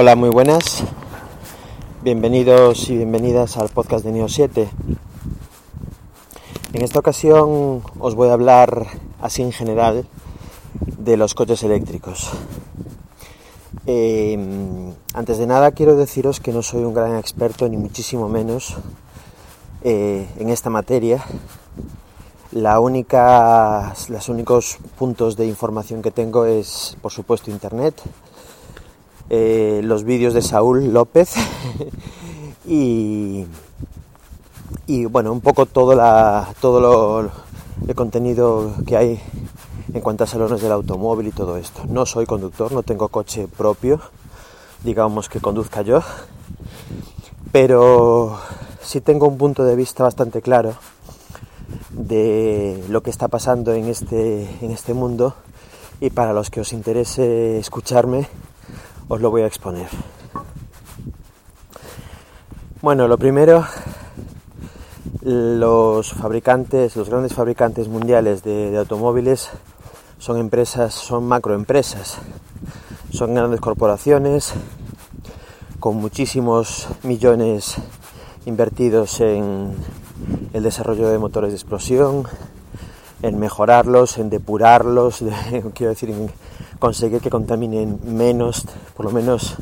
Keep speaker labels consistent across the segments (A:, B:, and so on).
A: Hola, muy buenas. Bienvenidos y bienvenidas al podcast de Neo 7. En esta ocasión os voy a hablar así en general de los coches eléctricos. Eh, antes de nada quiero deciros que no soy un gran experto ni muchísimo menos eh, en esta materia. La única, los únicos puntos de información que tengo es, por supuesto, internet eh, los vídeos de Saúl López. Y, y, bueno, un poco todo, la, todo lo, el contenido que hay en cuanto a salones del automóvil y todo esto. No soy conductor, no tengo coche propio, digamos que conduzca yo, pero sí tengo un punto de vista bastante claro de lo que está pasando en este, en este mundo. Y para los que os interese escucharme, os lo voy a exponer. Bueno, lo primero, los fabricantes, los grandes fabricantes mundiales de, automóviles son empresas, son macroempresas, son grandes corporaciones con muchísimos millones invertidos en el desarrollo de motores de explosión, en mejorarlos, en depurarlos, quiero decir, en conseguir que contaminen menos, por lo menos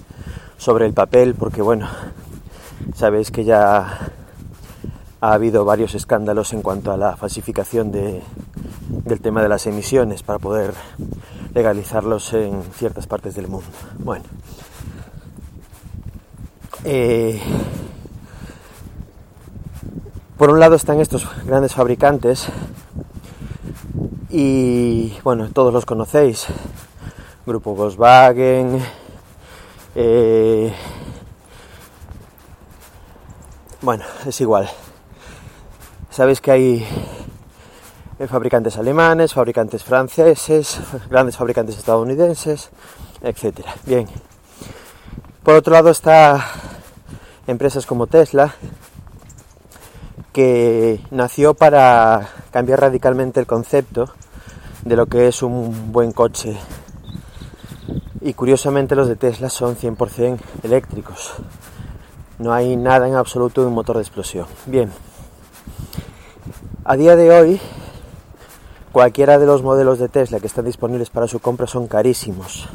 A: sobre el papel, porque bueno, sabéis que ya ha habido varios escándalos en cuanto a la falsificación de, del tema de las emisiones para poder legalizarlos en ciertas partes del mundo. Bueno, eh, por un lado están estos grandes fabricantes y bueno, todos los conocéis, Grupo Volkswagen, eh, bueno, es igual. Sabéis que hay fabricantes alemanes, fabricantes franceses, grandes fabricantes estadounidenses, etcétera. Bien. Por otro lado está empresas como Tesla, que nació para cambiar radicalmente el concepto de lo que es un buen coche y curiosamente los de Tesla son 100% eléctricos. No hay nada en absoluto de un motor de explosión. Bien, a día de hoy cualquiera de los modelos de Tesla que están disponibles para su compra son carísimos.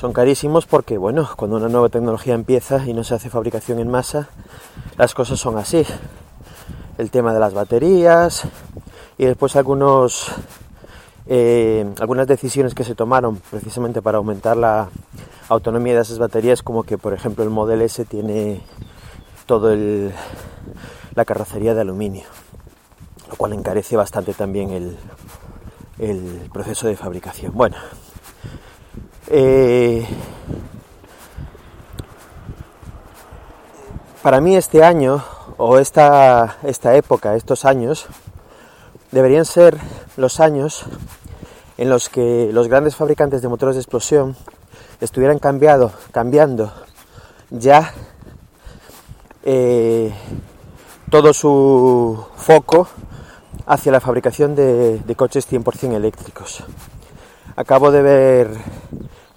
A: Son carísimos porque, bueno, cuando una nueva tecnología empieza y no se hace fabricación en masa, las cosas son así. El tema de las baterías y después algunos eh, algunas decisiones que se tomaron precisamente para aumentar la autonomía de esas baterías, como que por ejemplo el Model S tiene todo el, la carrocería de aluminio, lo cual encarece bastante también el, proceso de fabricación. Bueno, eh, para mí este año o esta, esta época, estos años, deberían ser los años en los que los grandes fabricantes de motores de explosión estuvieran cambiado, cambiando ya eh, todo su foco hacia la fabricación de, de coches 100% eléctricos. Acabo de ver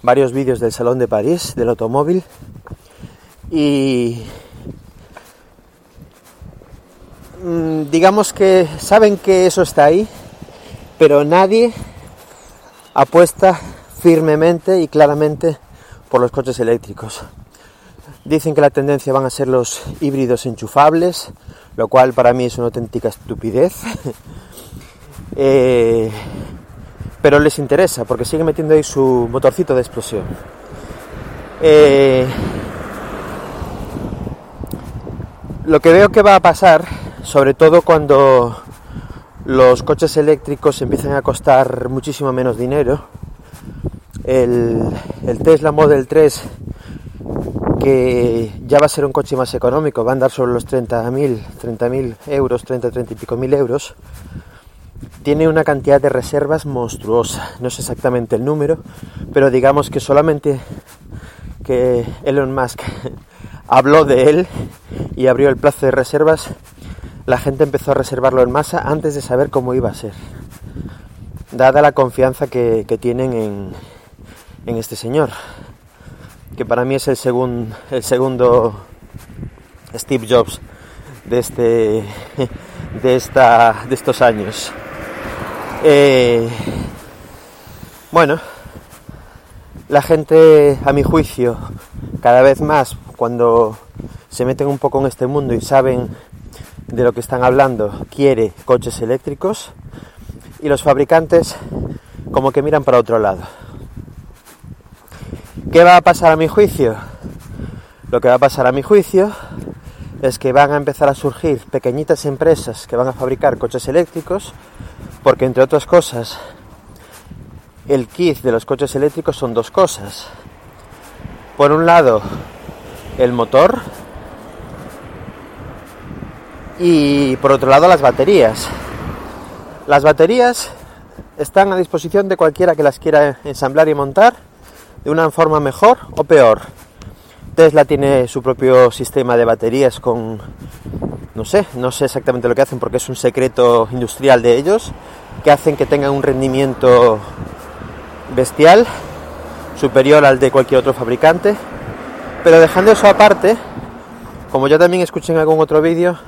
A: varios vídeos del Salón de París, del automóvil, y digamos que saben que eso está ahí, pero nadie apuesta firmemente y claramente por los coches eléctricos. Dicen que la tendencia van a ser los híbridos enchufables, lo cual para mí es una auténtica estupidez. Eh, pero les interesa porque siguen metiendo ahí su motorcito de explosión. Eh, lo que veo que va a pasar, sobre todo cuando los coches eléctricos empiezan a costar muchísimo menos dinero. El, Tesla Model 3, que ya va a ser un coche más económico, va a andar sobre los 30.000 30.000 euros, 30, 30 y pico mil euros, tiene una cantidad de reservas monstruosa. No sé exactamente el número, pero digamos que solamente que Elon Musk habló de él y abrió el plazo de reservas, la gente empezó a reservarlo en masa antes de saber cómo iba a ser, dada la confianza que, tienen en, este señor, que para mí es el, segun, el segundo Steve Jobs de, este, de, esta, de estos años. Eh, bueno, la gente, a mi juicio, cada vez más, cuando se meten un poco en este mundo y saben de lo que están hablando, quiere coches eléctricos y los fabricantes como que miran para otro lado. ¿Qué va a pasar a mi juicio? Lo que va a pasar a mi juicio es que van a empezar a surgir pequeñitas empresas que van a fabricar coches eléctricos porque entre otras cosas el kit de los coches eléctricos son dos cosas. Por un lado, el motor y por otro lado las baterías. Las baterías están a disposición de cualquiera que las quiera ensamblar y montar de una forma mejor o peor. Tesla tiene su propio sistema de baterías con, no sé, no sé exactamente lo que hacen porque es un secreto industrial de ellos, que hacen que tengan un rendimiento bestial, superior al de cualquier otro fabricante. Pero dejando eso aparte, como ya también escuché en algún otro vídeo,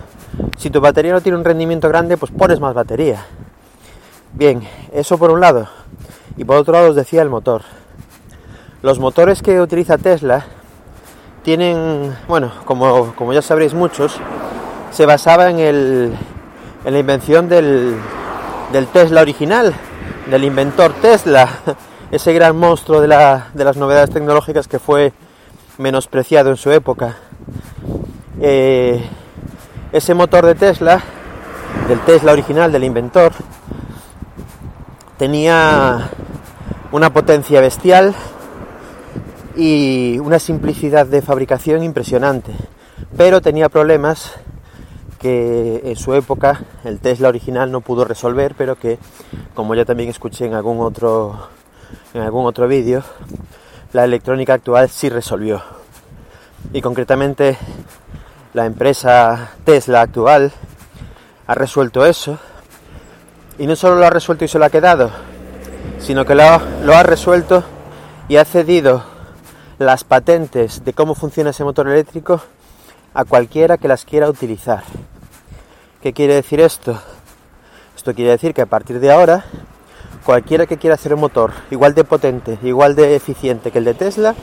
A: si tu batería no tiene un rendimiento grande, pues pones más batería. Bien, eso por un lado. Y por otro lado os decía el motor. Los motores que utiliza Tesla tienen, bueno, como, como ya sabréis muchos, se basaba en, el, en la invención del, del Tesla original, del inventor Tesla, ese gran monstruo de, la, de las novedades tecnológicas que fue menospreciado en su época. Eh, ese motor de Tesla, del Tesla original, del inventor, tenía una potencia bestial y una simplicidad de fabricación impresionante, pero tenía problemas que en su época el Tesla original no pudo resolver, pero que, como ya también escuché en algún otro en algún otro vídeo, la electrónica actual sí resolvió. Y concretamente la empresa Tesla actual ha resuelto eso. Y no solo lo ha resuelto y se lo ha quedado, sino que lo, ha resuelto y ha cedido las patentes de cómo funciona ese motor eléctrico a cualquiera que las quiera utilizar. ¿Qué quiere decir esto? Esto quiere decir que a partir de ahora, cualquiera que quiera hacer un motor igual de potente, igual de eficiente que el de Tesla,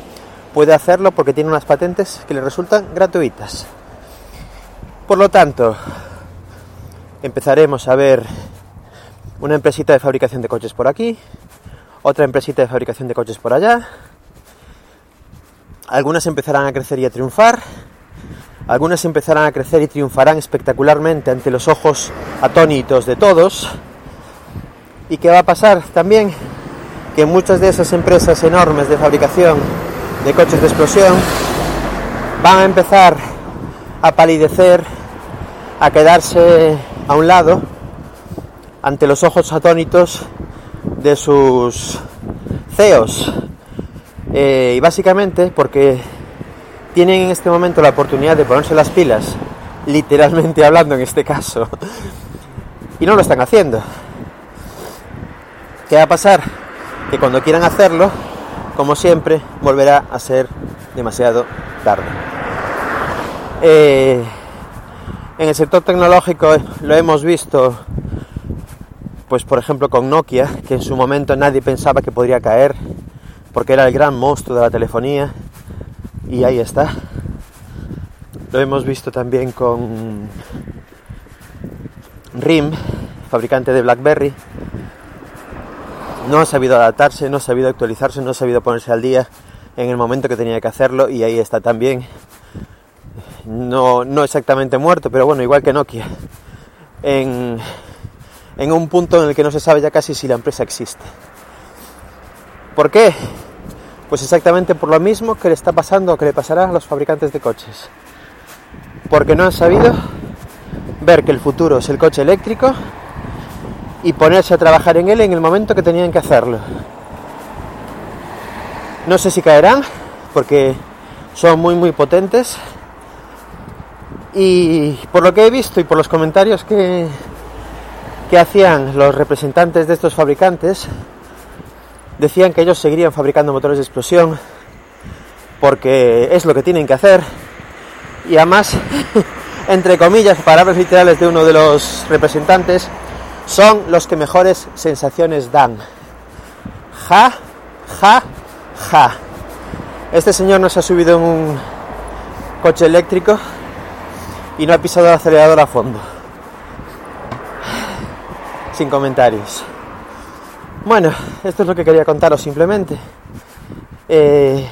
A: puede hacerlo porque tiene unas patentes que le resultan gratuitas. Por lo tanto, empezaremos a ver una empresita de fabricación de coches por aquí, otra empresita de fabricación de coches por allá. Algunas empezarán a crecer y a triunfar, algunas empezarán a crecer y triunfarán espectacularmente ante los ojos atónitos de todos. ¿Y qué va a pasar también? Que muchas de esas empresas enormes de fabricación de coches de explosión van a empezar a palidecer a quedarse a un lado ante los ojos atónitos de sus CEOs. Eh, y básicamente porque tienen en este momento la oportunidad de ponerse las pilas, literalmente hablando en este caso, y no lo están haciendo. ¿Qué va a pasar? Que cuando quieran hacerlo, como siempre, volverá a ser demasiado tarde. Eh, en el sector tecnológico lo hemos visto, pues por ejemplo con Nokia, que en su momento nadie pensaba que podría caer, porque era el gran monstruo de la telefonía, y ahí está. Lo hemos visto también con RIM, fabricante de BlackBerry. No ha sabido adaptarse, no ha sabido actualizarse, no ha sabido ponerse al día en el momento que tenía que hacerlo y ahí está también no, no exactamente muerto, pero bueno, igual que Nokia, en, en un punto en el que no se sabe ya casi si la empresa existe. ¿Por qué? Pues exactamente por lo mismo que le está pasando o que le pasará a los fabricantes de coches. Porque no han sabido ver que el futuro es el coche eléctrico y ponerse a trabajar en él en el momento que tenían que hacerlo. No sé si caerán, porque son muy muy potentes, y por lo que he visto y por los comentarios que, que hacían los representantes de estos fabricantes, decían que ellos seguirían fabricando motores de explosión porque es lo que tienen que hacer y además, entre comillas, palabras literales de uno de los representantes, son los que mejores sensaciones dan. Ja, ja, ja. Este señor nos ha subido en un coche eléctrico y no ha pisado el acelerador a fondo. Sin comentarios. Bueno, esto es lo que quería contaros simplemente. Eh,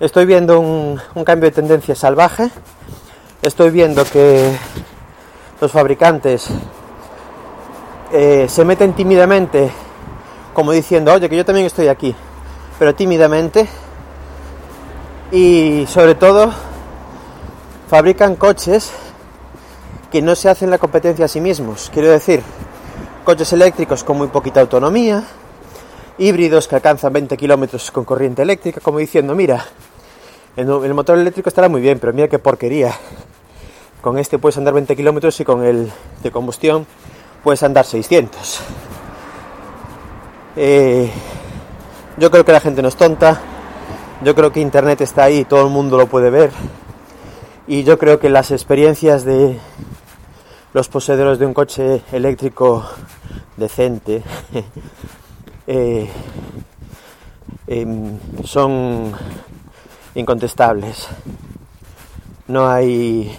A: estoy viendo un, cambio de tendencia salvaje. Estoy viendo que los fabricantes eh, se meten tímidamente, como diciendo, oye, que yo también estoy aquí, pero tímidamente. Y sobre todo, fabrican coches que no se hacen la competencia a sí mismos. Quiero decir, coches eléctricos con muy poquita autonomía, híbridos que alcanzan 20 kilómetros con corriente eléctrica, como diciendo, mira, el, motor eléctrico estará muy bien, pero mira qué porquería. Con este puedes andar 20 kilómetros y con el de combustión puedes andar 600. Eh, yo creo que la gente no es tonta, yo creo que Internet está ahí, todo el mundo lo puede ver. Y yo creo que las experiencias de los poseedores de un coche eléctrico decente eh, em, son incontestables. No hay,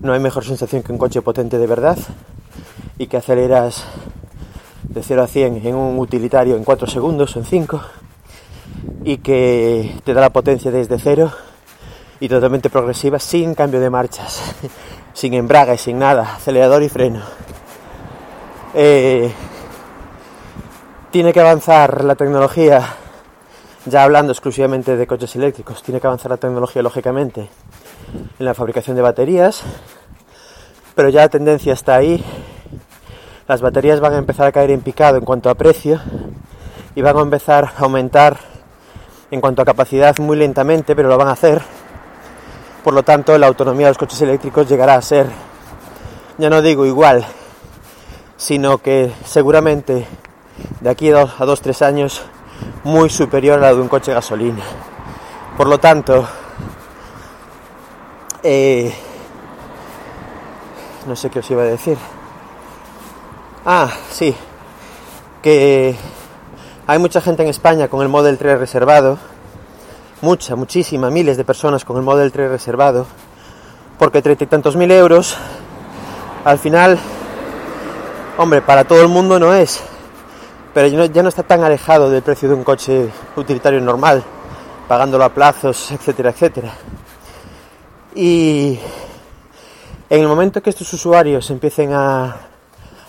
A: no hay mejor sensación que un coche potente de verdad y que aceleras de 0 a 100 en un utilitario en 4 segundos o en 5 y que te da la potencia desde cero y totalmente progresiva sin cambio de marchas, sin embrague, sin nada, acelerador y freno. Eh, tiene que avanzar la tecnología, ya hablando exclusivamente de coches eléctricos, tiene que avanzar la tecnología lógicamente en la fabricación de baterías, pero ya la tendencia está ahí. Las baterías van a empezar a caer en picado en cuanto a precio y van a empezar a aumentar en cuanto a capacidad muy lentamente, pero lo van a hacer. Por lo tanto, la autonomía de los coches eléctricos llegará a ser, ya no digo igual, sino que seguramente de aquí a dos, tres años muy superior a la de un coche gasolina. Por lo tanto, eh, no sé qué os iba a decir. Ah, sí, que hay mucha gente en España con el Model 3 reservado, mucha, muchísima, miles de personas con el Model 3 reservado, porque treinta y tantos mil euros, al final, hombre, para todo el mundo no es, pero ya no, está tan alejado del precio de un coche utilitario normal, pagándolo a plazos, etcétera, etcétera. Y en el momento que estos usuarios empiecen a,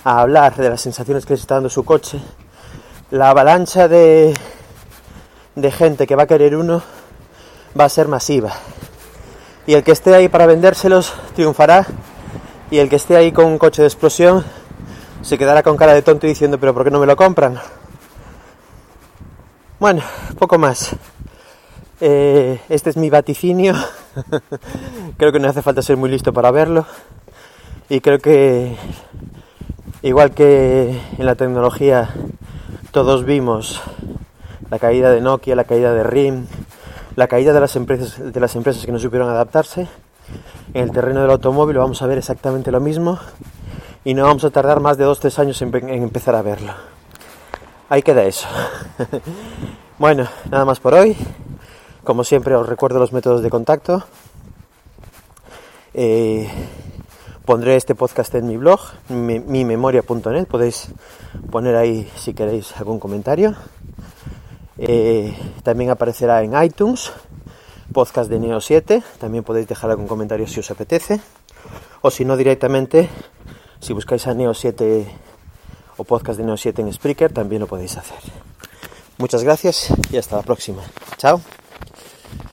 A: a hablar de las sensaciones que les está dando su coche, la avalancha de, de gente que va a querer uno va a ser masiva. Y el que esté ahí para vendérselos triunfará y el que esté ahí con un coche de explosión se quedará con cara de tonto diciendo pero ¿por qué no me lo compran? Bueno, poco más. Eh, este es mi vaticinio. creo que no hace falta ser muy listo para verlo. Y creo que, igual que en la tecnología, todos vimos la caída de Nokia, la caída de RIM, la caída de las empresas, de las empresas que no supieron adaptarse. En el terreno del automóvil vamos a ver exactamente lo mismo y no vamos a tardar más de 2-3 años en, empezar a verlo. Ahí queda eso. bueno, nada más por hoy. Como siempre os recuerdo los métodos de contacto. Eh, Pondré este podcast en mi blog, mimemoria.net. Podéis poner ahí si queréis algún comentario. Eh, también aparecerá en iTunes, podcast de Neo 7. También podéis dejar algún comentario si os apetece. O si no, directamente, si buscáis a Neo 7 o podcast de Neo 7 en Spreaker, también lo podéis hacer. Muchas gracias y hasta la próxima. Chao.